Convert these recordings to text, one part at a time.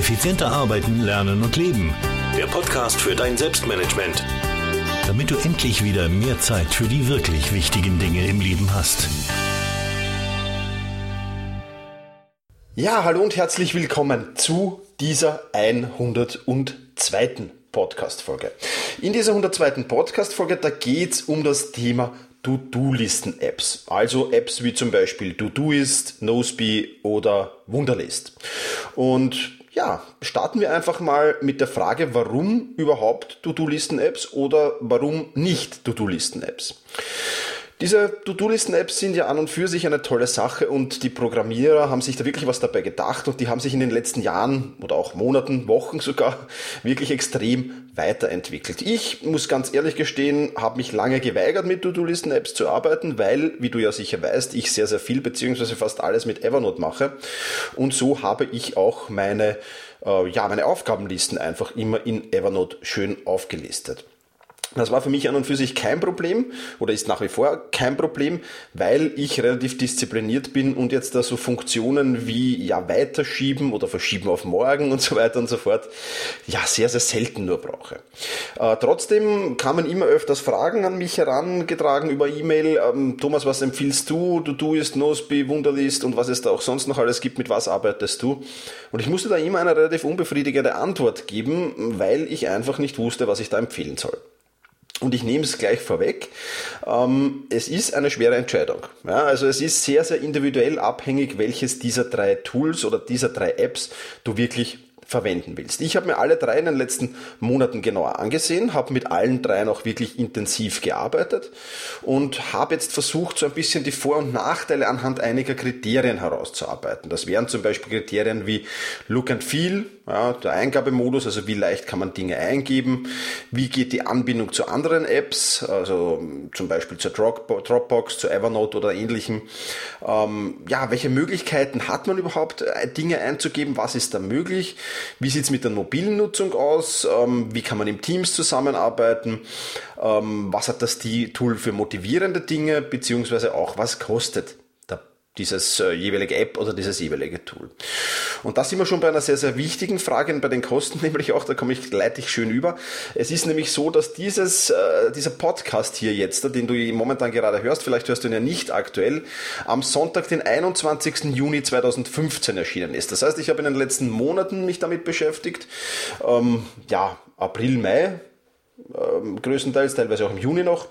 Effizienter arbeiten, lernen und leben. Der Podcast für dein Selbstmanagement. Damit du endlich wieder mehr Zeit für die wirklich wichtigen Dinge im Leben hast. Ja, hallo und herzlich willkommen zu dieser 102. Podcast-Folge. In dieser 102. Podcast-Folge, da geht es um das Thema To-Do-Listen-Apps. Also Apps wie zum Beispiel Todoist, Noseby oder Wunderlist. Und ja, starten wir einfach mal mit der Frage, warum überhaupt To-Do-Listen-Apps oder warum nicht To-Do-Listen-Apps? Diese To-Do-Listen-Apps sind ja an und für sich eine tolle Sache und die Programmierer haben sich da wirklich was dabei gedacht und die haben sich in den letzten Jahren oder auch Monaten, Wochen sogar wirklich extrem weiterentwickelt. Ich muss ganz ehrlich gestehen, habe mich lange geweigert mit To-Do-Listen-Apps zu arbeiten, weil, wie du ja sicher weißt, ich sehr, sehr viel beziehungsweise fast alles mit Evernote mache und so habe ich auch meine, äh, ja, meine Aufgabenlisten einfach immer in Evernote schön aufgelistet. Das war für mich an und für sich kein Problem oder ist nach wie vor kein Problem, weil ich relativ diszipliniert bin und jetzt da so Funktionen wie ja weiterschieben oder verschieben auf morgen und so weiter und so fort ja sehr, sehr selten nur brauche. Äh, trotzdem kamen immer öfters Fragen an mich herangetragen über E-Mail. Ähm, Thomas, was empfiehlst du? Du tust Nosby, Wunderlist und was es da auch sonst noch alles gibt, mit was arbeitest du? Und ich musste da immer eine relativ unbefriedigende Antwort geben, weil ich einfach nicht wusste, was ich da empfehlen soll. Und ich nehme es gleich vorweg. Ähm, es ist eine schwere Entscheidung. Also es ist sehr, sehr individuell abhängig, welches dieser drei Tools oder dieser drei Apps du wirklich verwenden willst. Ich habe mir alle drei in den letzten Monaten genauer angesehen, habe mit allen dreien auch wirklich intensiv gearbeitet und habe jetzt versucht, so ein bisschen die Vor- und Nachteile anhand einiger Kriterien herauszuarbeiten. Das wären zum Beispiel Kriterien wie Look and Feel, ja, der Eingabemodus, also wie leicht kann man Dinge eingeben, wie geht die Anbindung zu anderen Apps, also zum Beispiel zur Dropbox, zu Evernote oder ähnlichem. Ähm, ja, welche Möglichkeiten hat man überhaupt, äh, Dinge einzugeben, was ist da möglich, wie sieht es mit der mobilen Nutzung aus, ähm, wie kann man im Teams zusammenarbeiten, ähm, was hat das Tool für motivierende Dinge, beziehungsweise auch was kostet dieses äh, jeweilige App oder dieses jeweilige Tool. Und da sind wir schon bei einer sehr, sehr wichtigen Frage bei den Kosten, nämlich auch, da komme ich, leite ich schön über. Es ist nämlich so, dass dieses, äh, dieser Podcast hier jetzt, den du momentan gerade hörst, vielleicht hörst du ihn ja nicht aktuell, am Sonntag, den 21. Juni 2015 erschienen ist. Das heißt, ich habe in den letzten Monaten mich damit beschäftigt. Ähm, ja, April, Mai, ähm, größtenteils, teilweise auch im Juni noch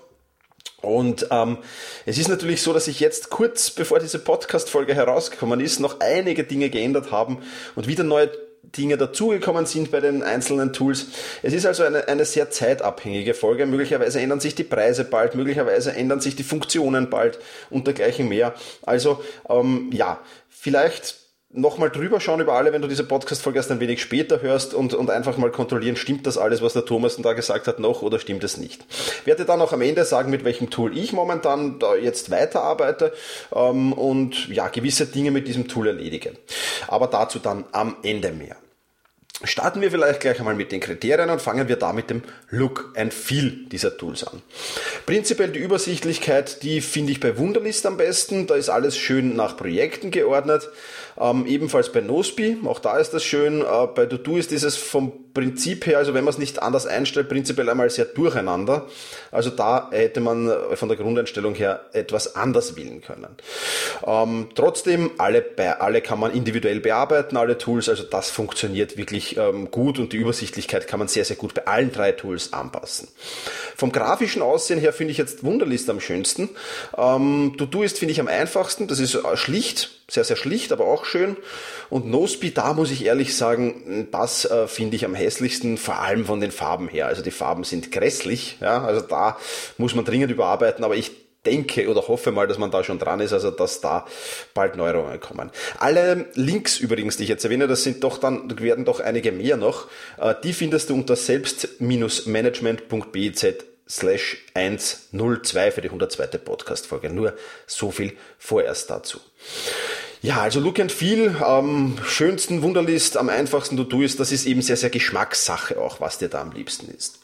und ähm, es ist natürlich so, dass sich jetzt kurz bevor diese Podcast-Folge herausgekommen ist, noch einige Dinge geändert haben und wieder neue Dinge dazugekommen sind bei den einzelnen Tools. Es ist also eine, eine sehr zeitabhängige Folge. Möglicherweise ändern sich die Preise bald, möglicherweise ändern sich die Funktionen bald und dergleichen mehr. Also ähm, ja, vielleicht nochmal drüber schauen über alle, wenn du diese Podcast-Folge erst ein wenig später hörst und, und einfach mal kontrollieren, stimmt das alles, was der Thomas da gesagt hat, noch oder stimmt es nicht. Ich werde dann auch am Ende sagen, mit welchem Tool ich momentan da jetzt weiterarbeite ähm, und ja, gewisse Dinge mit diesem Tool erledige. Aber dazu dann am Ende mehr. Starten wir vielleicht gleich einmal mit den Kriterien und fangen wir da mit dem Look and Feel dieser Tools an. Prinzipiell die Übersichtlichkeit, die finde ich bei Wunderlist am besten. Da ist alles schön nach Projekten geordnet. Ähm, ebenfalls bei Nosby, auch da ist das schön. Äh, bei Dodo ist dieses vom Prinzip her, also wenn man es nicht anders einstellt, prinzipiell einmal sehr durcheinander. Also da hätte man äh, von der Grundeinstellung her etwas anders wählen können. Ähm, trotzdem, alle, bei, alle kann man individuell bearbeiten, alle Tools, also das funktioniert wirklich ähm, gut und die Übersichtlichkeit kann man sehr, sehr gut bei allen drei Tools anpassen. Vom grafischen Aussehen her finde ich jetzt Wunderlist am schönsten. Ähm, Dodo ist, finde ich, am einfachsten. Das ist äh, schlicht, sehr, sehr schlicht, aber auch schön. Und Nosby, da muss ich ehrlich sagen, das äh, finde ich am hässlichsten, vor allem von den Farben her. Also die Farben sind grässlich, ja, also da muss man dringend überarbeiten, aber ich denke oder hoffe mal, dass man da schon dran ist, also dass da bald Neuerungen kommen. Alle Links übrigens, die ich jetzt erwähne, das sind doch dann, werden doch einige mehr noch, äh, die findest du unter selbst-management.biz slash 102 für die 102. Podcast-Folge. Nur so viel vorerst dazu. Ja, also Look and Feel am schönsten Wunderlist, am einfachsten To-Do ist, das ist eben sehr, sehr Geschmackssache auch, was dir da am liebsten ist.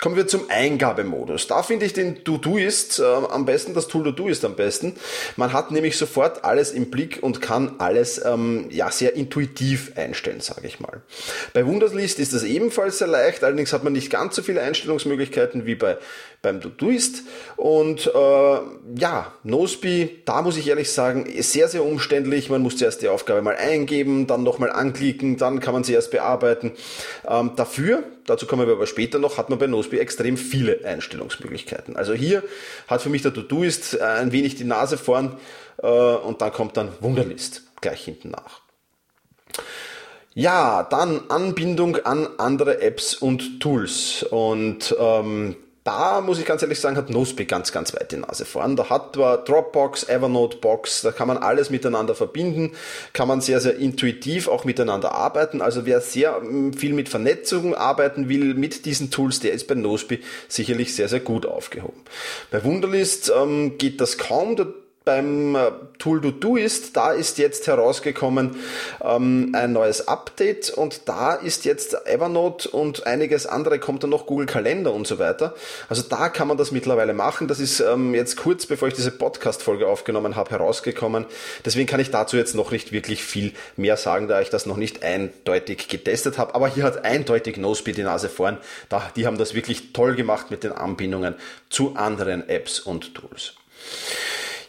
Kommen wir zum Eingabemodus. Da finde ich den To-Do ist äh, am besten, das Tool To-Do ist am besten. Man hat nämlich sofort alles im Blick und kann alles ähm, ja sehr intuitiv einstellen, sage ich mal. Bei Wunderlist ist das ebenfalls sehr leicht, allerdings hat man nicht ganz so viele Einstellungsmöglichkeiten wie bei beim Todoist. Und äh, ja, Noseby, da muss ich ehrlich sagen, sehr, sehr umständlich. Man muss zuerst die Aufgabe mal eingeben, dann nochmal anklicken, dann kann man sie erst bearbeiten. Ähm, dafür, dazu kommen wir aber später noch, hat man bei Noseby extrem viele Einstellungsmöglichkeiten. Also hier hat für mich der Todoist äh, ein wenig die Nase vorn äh, und dann kommt dann Wunderlist gleich hinten nach. Ja, dann Anbindung an andere Apps und Tools. Und ähm, da muss ich ganz ehrlich sagen, hat Nosby ganz, ganz weit die Nase vorn. Da hat man Dropbox, Evernote Box, da kann man alles miteinander verbinden, kann man sehr, sehr intuitiv auch miteinander arbeiten. Also wer sehr mm, viel mit Vernetzung arbeiten will mit diesen Tools, der ist bei Nosby sicherlich sehr, sehr gut aufgehoben. Bei Wunderlist ähm, geht das kaum beim äh, Tool To ist, da ist jetzt herausgekommen ähm, ein neues Update und da ist jetzt Evernote und einiges andere kommt dann noch Google Kalender und so weiter. Also da kann man das mittlerweile machen. Das ist ähm, jetzt kurz bevor ich diese Podcast-Folge aufgenommen habe herausgekommen. Deswegen kann ich dazu jetzt noch nicht wirklich viel mehr sagen, da ich das noch nicht eindeutig getestet habe. Aber hier hat eindeutig NoSpeed die Nase vorn. Da, die haben das wirklich toll gemacht mit den Anbindungen zu anderen Apps und Tools.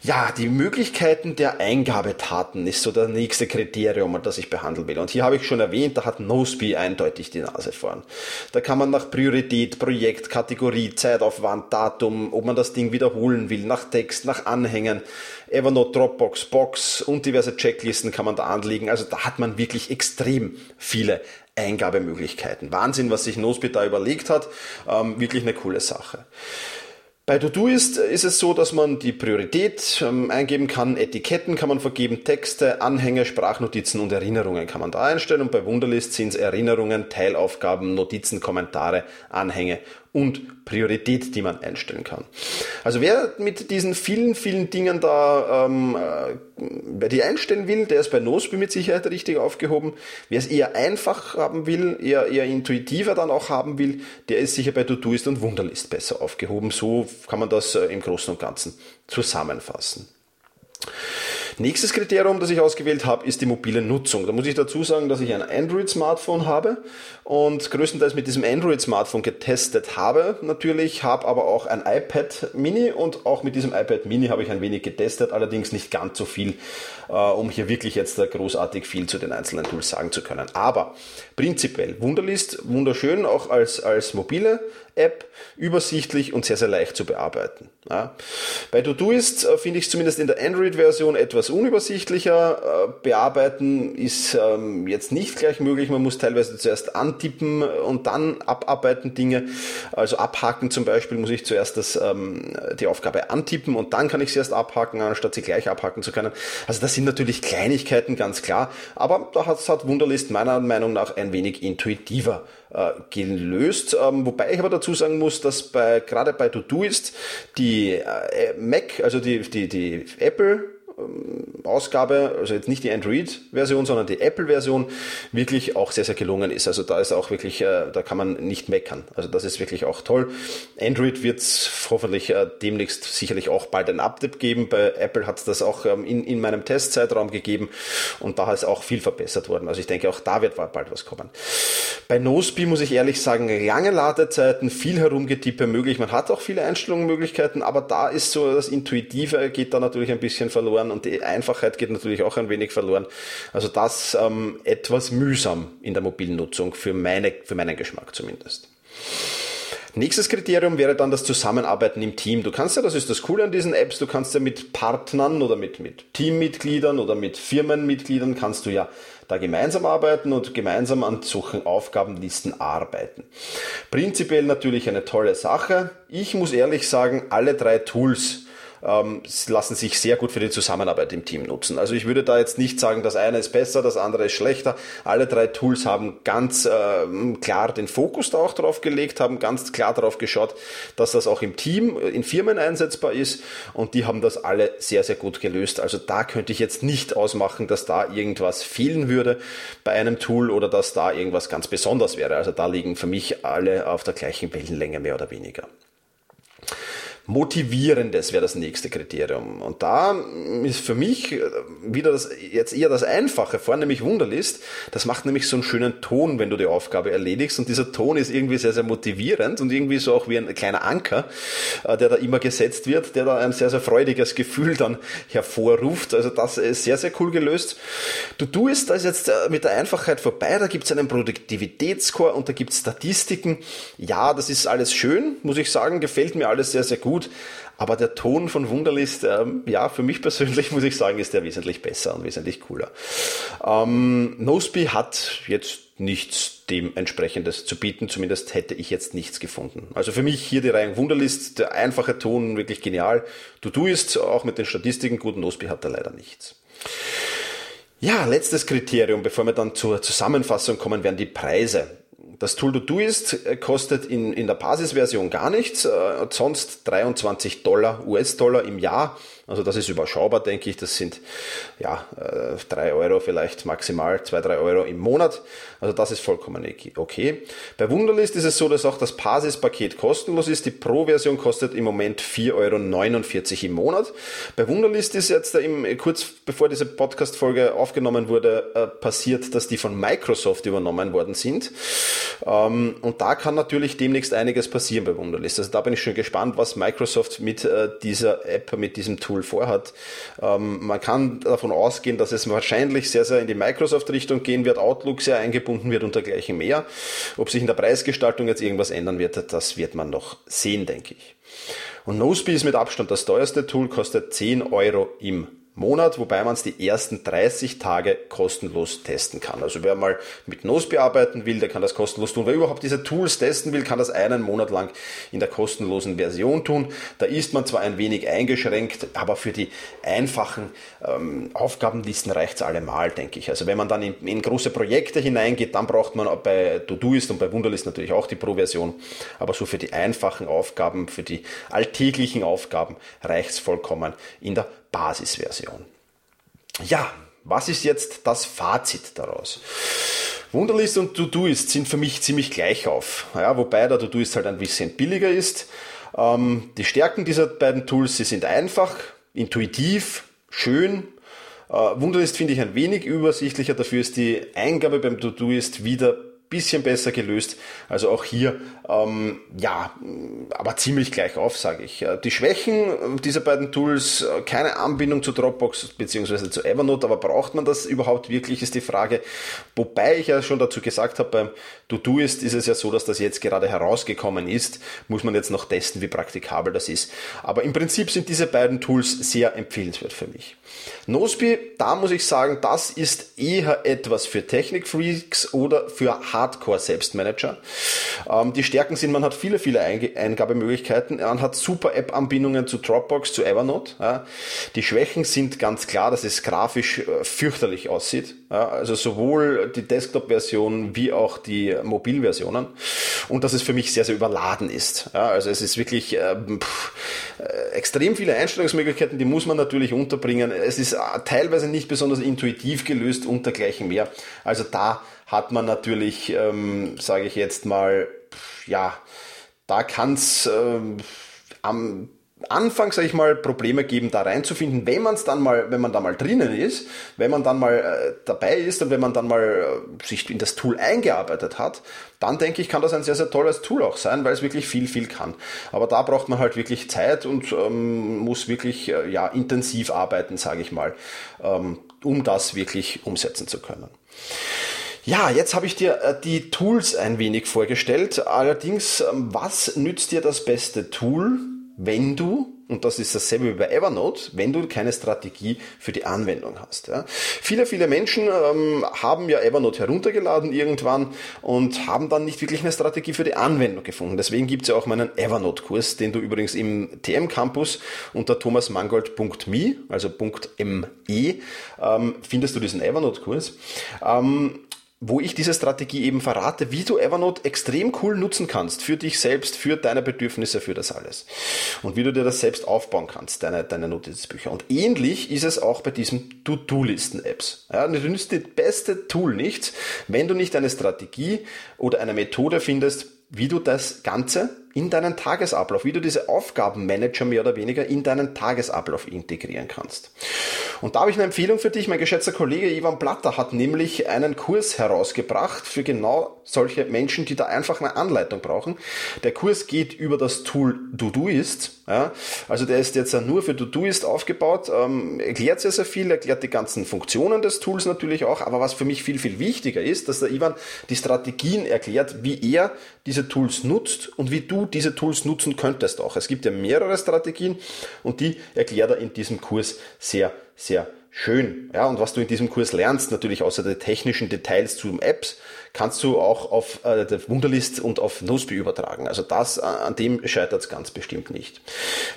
Ja, die Möglichkeiten der Eingabetaten ist so das nächste Kriterium, das ich behandeln will. Und hier habe ich schon erwähnt, da hat Noseby eindeutig die Nase vorn. Da kann man nach Priorität, Projekt, Kategorie, Zeitaufwand, Datum, ob man das Ding wiederholen will, nach Text, nach Anhängen, Evernote, Dropbox, Box und diverse Checklisten kann man da anlegen. Also da hat man wirklich extrem viele Eingabemöglichkeiten. Wahnsinn, was sich Noseby da überlegt hat. Ähm, wirklich eine coole Sache. Bei Todoist ist es so, dass man die Priorität ähm, eingeben kann, Etiketten kann man vergeben, Texte, Anhänge, Sprachnotizen und Erinnerungen kann man da einstellen. Und bei Wunderlist sind es Erinnerungen, Teilaufgaben, Notizen, Kommentare, Anhänge und Priorität, die man einstellen kann. Also wer mit diesen vielen, vielen Dingen da, ähm, äh, wer die einstellen will, der ist bei Nosby mit Sicherheit richtig aufgehoben. Wer es eher einfach haben will, eher, eher intuitiver dann auch haben will, der ist sicher bei Todoist und Wunderlist besser aufgehoben. So kann man das äh, im Großen und Ganzen zusammenfassen. Nächstes Kriterium, das ich ausgewählt habe, ist die mobile Nutzung. Da muss ich dazu sagen, dass ich ein Android-Smartphone habe und größtenteils mit diesem Android-Smartphone getestet habe. Natürlich habe aber auch ein iPad Mini und auch mit diesem iPad Mini habe ich ein wenig getestet, allerdings nicht ganz so viel, äh, um hier wirklich jetzt großartig viel zu den einzelnen Tools sagen zu können. Aber prinzipiell Wunderlist, wunderschön, auch als, als mobile App, übersichtlich und sehr, sehr leicht zu bearbeiten. Ja. Bei Todoist äh, finde ich es zumindest in der Android-Version etwas unübersichtlicher. Äh, bearbeiten ist ähm, jetzt nicht gleich möglich. Man muss teilweise zuerst antippen und dann abarbeiten Dinge. Also abhaken zum Beispiel muss ich zuerst das, ähm, die Aufgabe antippen und dann kann ich sie erst abhaken, anstatt sie gleich abhaken zu können. Also das sind natürlich Kleinigkeiten, ganz klar. Aber da hat, Wunderlist meiner Meinung nach ein wenig intuitiver gelöst. Ähm, wobei ich aber dazu sagen muss, dass bei, gerade bei Todoist die äh, Mac, also die, die, die Apple Ausgabe, also jetzt nicht die Android-Version, sondern die Apple-Version, wirklich auch sehr, sehr gelungen ist. Also da ist auch wirklich, äh, da kann man nicht meckern. Also das ist wirklich auch toll. Android wird es hoffentlich äh, demnächst sicherlich auch bald ein Update geben. Bei Apple hat es das auch ähm, in, in meinem Testzeitraum gegeben und da ist auch viel verbessert worden. Also ich denke, auch da wird bald was kommen. Bei Noseby muss ich ehrlich sagen, lange Ladezeiten, viel Herumgetippe möglich. Man hat auch viele Einstellungsmöglichkeiten, aber da ist so das Intuitive geht da natürlich ein bisschen verloren verloren und die Einfachheit geht natürlich auch ein wenig verloren. Also das ähm, etwas mühsam in der mobilen Nutzung für, meine, für meinen Geschmack zumindest. Nächstes Kriterium wäre dann das Zusammenarbeiten im Team. Du kannst ja, das ist das Coole an diesen Apps, du kannst ja mit Partnern oder mit, mit Teammitgliedern oder mit Firmenmitgliedern kannst du ja da gemeinsam arbeiten und gemeinsam an solchen Aufgabenlisten arbeiten. Prinzipiell natürlich eine tolle Sache. Ich muss ehrlich sagen, alle drei Tools ähm, lassen sich sehr gut für die Zusammenarbeit im Team nutzen. Also ich würde da jetzt nicht sagen, das eine ist besser, das andere ist schlechter. Alle drei Tools haben ganz äh, klar den Fokus da auch drauf gelegt, haben ganz klar darauf geschaut, dass das auch im Team, äh, in Firmen einsetzbar ist und die haben das alle sehr, sehr gut gelöst. Also da könnte ich jetzt nicht ausmachen, dass da irgendwas fehlen würde bei einem Tool oder dass da irgendwas ganz besonders wäre. Also da liegen für mich alle auf der gleichen Wellenlänge mehr oder weniger. Motivierendes wäre das nächste Kriterium. Und da ist für mich äh, wieder das, jetzt eher das Einfache, vor nämlich Wunderlist. Das macht nämlich so einen schönen Ton, wenn du die Aufgabe erledigst. Und dieser Ton ist irgendwie sehr, sehr motivierend und irgendwie so auch wie ein kleiner Anker, äh, der da immer gesetzt wird, der da ein sehr, sehr freudiges Gefühl dann hervorruft. Also das ist sehr, sehr cool gelöst. Du tust das jetzt äh, mit der Einfachheit vorbei. Da gibt es einen Produktivitätsscore und da gibt es Statistiken. Ja, das ist alles schön, muss ich sagen. Gefällt mir alles sehr, sehr gut gut. Aber der Ton von Wunderlist, ähm, ja, für mich persönlich muss ich sagen, ist der wesentlich besser und wesentlich cooler. Ähm, Noseby hat jetzt nichts dementsprechendes zu bieten, zumindest hätte ich jetzt nichts gefunden. Also für mich hier die Reihe Wunderlist, der einfache Ton, wirklich genial. Du tust auch mit den Statistiken gut, Noseby hat da leider nichts. Ja, letztes Kriterium, bevor wir dann zur Zusammenfassung kommen, wären die Preise. Das Tool Todoist äh, kostet in, in der Basisversion gar nichts, äh, sonst 23 Dollar, US-Dollar im Jahr. Also das ist überschaubar, denke ich. Das sind ja äh, drei Euro vielleicht maximal, zwei drei Euro im Monat. Also das ist vollkommen okay. Bei Wunderlist ist es so, dass auch das Basispaket kostenlos ist. Die Pro-Version kostet im Moment 4,49 Euro im Monat. Bei Wunderlist ist jetzt kurz bevor diese Podcast-Folge aufgenommen wurde, äh, passiert, dass die von Microsoft übernommen worden sind. Ähm, und da kann natürlich demnächst einiges passieren bei Wunderlist. Also da bin ich schon gespannt, was Microsoft mit äh, dieser App, mit diesem Tool vorhat. Ähm, man kann davon ausgehen, dass es wahrscheinlich sehr, sehr in die Microsoft-Richtung gehen wird, Outlook sehr eingebunden wird und dergleichen mehr. Ob sich in der Preisgestaltung jetzt irgendwas ändern wird, das wird man noch sehen, denke ich. Und Noseby ist mit Abstand das teuerste Tool, kostet 10 Euro im Monat, wobei man es die ersten 30 Tage kostenlos testen kann. Also wer mal mit Nose bearbeiten will, der kann das kostenlos tun. Wer überhaupt diese Tools testen will, kann das einen Monat lang in der kostenlosen Version tun. Da ist man zwar ein wenig eingeschränkt, aber für die einfachen ähm, Aufgabenlisten reicht es allemal, denke ich. Also wenn man dann in, in, große Projekte hineingeht, dann braucht man bei Todoist und bei Wunderlist natürlich auch die Pro-Version. Aber so für die einfachen Aufgaben, für die alltäglichen Aufgaben reicht es vollkommen in der Basisversion. Ja, was ist jetzt das Fazit daraus? Wunderlist und Todoist sind für mich ziemlich gleich auf, ja, wobei der Todoist halt ein bisschen billiger ist. Ähm, die Stärken dieser beiden Tools, sie sind einfach, intuitiv, schön. Äh, Wunderlist finde ich ein wenig übersichtlicher, dafür ist die Eingabe beim Todoist wieder bisschen besser gelöst. Also auch hier, ähm, ja, aber ziemlich gleich auf, sage ich. Äh, die Schwächen dieser beiden Tools, äh, keine Anbindung zu Dropbox bzw. zu Evernote, aber braucht man das überhaupt wirklich, ist die Frage. Wobei ich ja schon dazu gesagt habe, beim Todoist ist es ja so, dass das jetzt gerade herausgekommen ist. Muss man jetzt noch testen, wie praktikabel das ist. Aber im Prinzip sind diese beiden Tools sehr empfehlenswert für mich. Nosby, da muss ich sagen, das ist eher etwas für Technikfreaks oder für Hardcore-Selbstmanager. Ähm, die Stärken sind, man hat viele, viele Eingabemöglichkeiten. Man hat super App-Anbindungen zu Dropbox, zu Evernote. Ja. Die Schwächen sind ganz klar, dass es grafisch äh, fürchterlich aussieht. Ja. Also sowohl die Desktop-Version wie auch die Mobilversionen. Und dass es für mich sehr, sehr überladen ist. Ja. Also es ist wirklich äh, pff, äh, extrem viele Einstellungsmöglichkeiten, die muss man natürlich unterbringen. Es ist äh, teilweise nicht besonders intuitiv gelöst und dergleichen mehr. Also da hat man natürlich, ähm, sage ich jetzt mal, ja, da kann es ähm, am Anfang, sage ich mal, Probleme geben, da reinzufinden, wenn man es dann mal, wenn man da mal drinnen ist, wenn man dann mal äh, dabei ist und wenn man dann mal äh, sich in das Tool eingearbeitet hat, dann denke ich, kann das ein sehr, sehr tolles Tool auch sein, weil es wirklich viel, viel kann. Aber da braucht man halt wirklich Zeit und ähm, muss wirklich äh, ja, intensiv arbeiten, sage ich mal, ähm, um das wirklich umsetzen zu können. Ja, jetzt habe ich dir äh, die Tools ein wenig vorgestellt. Allerdings, ähm, was nützt dir das beste Tool, wenn du und das ist dasselbe wie bei Evernote, wenn du keine Strategie für die Anwendung hast. Ja. Viele, viele Menschen ähm, haben ja Evernote heruntergeladen irgendwann und haben dann nicht wirklich eine Strategie für die Anwendung gefunden. Deswegen gibt es ja auch meinen Evernote-Kurs, den du übrigens im TM Campus unter thomasmangold.me, also .me, ähm, findest du diesen Evernote-Kurs. Ähm, wo ich diese Strategie eben verrate, wie du Evernote extrem cool nutzen kannst für dich selbst, für deine Bedürfnisse, für das alles. Und wie du dir das selbst aufbauen kannst, deine, deine Notizbücher. Und ähnlich ist es auch bei diesen To-Do-Listen-Apps. Ja, du nützt das beste Tool nichts, wenn du nicht eine Strategie oder eine Methode findest, wie du das Ganze in deinen Tagesablauf, wie du diese Aufgabenmanager mehr oder weniger in deinen Tagesablauf integrieren kannst. Und da habe ich eine Empfehlung für dich. Mein geschätzter Kollege Ivan Platter hat nämlich einen Kurs herausgebracht für genau solche Menschen, die da einfach eine Anleitung brauchen. Der Kurs geht über das Tool Todoist. Ja, also der ist jetzt nur für Todoist aufgebaut, ähm, erklärt sehr, sehr viel, erklärt die ganzen Funktionen des Tools natürlich auch. Aber was für mich viel, viel wichtiger ist, dass der Ivan die Strategien erklärt, wie er diese Tools nutzt und wie du diese Tools nutzen könntest auch. Es gibt ja mehrere Strategien und die erklärt er in diesem Kurs sehr, sehr schön. Ja, und was du in diesem Kurs lernst, natürlich außer der technischen Details zu Apps, kannst du auch auf äh, der Wunderlist und auf Nosby übertragen. Also das, äh, an dem scheitert es ganz bestimmt nicht.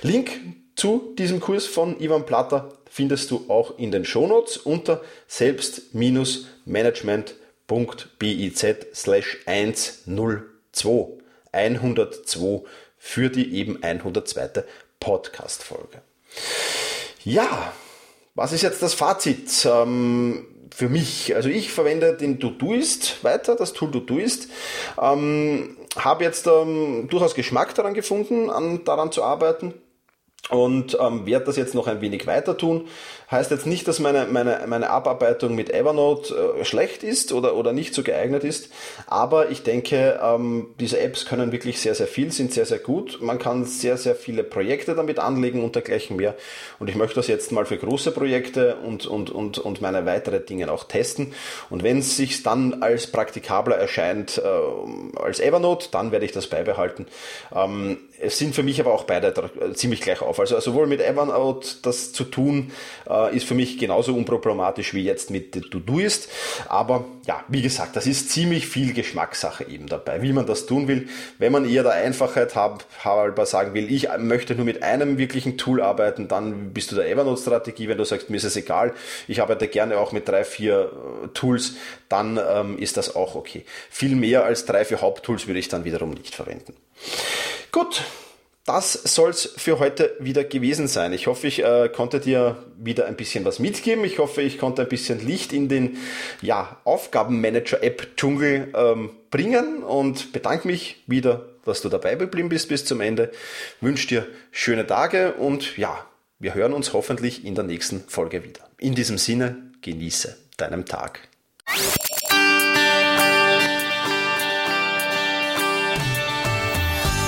Link zu diesem Kurs von Ivan Platter findest du auch in den Shownotes unter selbst-management.biz slash 102. 102 für die eben 102. Podcast-Folge. Ja, was ist jetzt das Fazit ähm, für mich? Also ich verwende den Todoist weiter, das Tool Todoist. Ähm, habe jetzt ähm, durchaus Geschmack daran gefunden, an, daran zu arbeiten und ähm, werde das jetzt noch ein wenig weiter tun. Heißt jetzt nicht, dass meine, meine, meine Abarbeitung mit Evernote äh, schlecht ist oder, oder nicht so geeignet ist, aber ich denke, ähm, diese Apps können wirklich sehr, sehr viel, sind sehr, sehr gut. Man kann sehr, sehr viele Projekte damit anlegen und dergleichen mehr. Und ich möchte das jetzt mal für große Projekte und, und, und, und meine weitere Dinge auch testen. Und wenn es sich dann als praktikabler erscheint äh, als Evernote, dann werde ich das beibehalten. Ähm, es sind für mich aber auch beide ziemlich gleich auf. Also sowohl mit Evernote das zu tun, äh, ist für mich genauso unproblematisch wie jetzt mit Todoist. Aber ja, wie gesagt, das ist ziemlich viel Geschmackssache eben dabei, wie man das tun will. Wenn man eher der Einfachheit halber sagen will, ich möchte nur mit einem wirklichen Tool arbeiten, dann bist du der Evernote-Strategie. Wenn du sagst, mir ist es egal, ich arbeite gerne auch mit drei, vier äh, Tools, dann ähm, ist das auch okay. Viel mehr als drei, vier Haupttools würde ich dann wiederum nicht verwenden. Gut, das soll's für heute wieder gewesen sein. Ich hoffe, ich äh, konnte dir wieder ein bisschen was mitgeben. Ich hoffe, ich konnte ein bisschen Licht in den ja, Aufgabenmanager-App-Dschungel ähm, bringen und bedanke mich wieder, dass du dabei geblieben bist bis zum Ende. Wünsche dir schöne Tage und ja, wir hören uns hoffentlich in der nächsten Folge wieder. In diesem Sinne, genieße deinen Tag.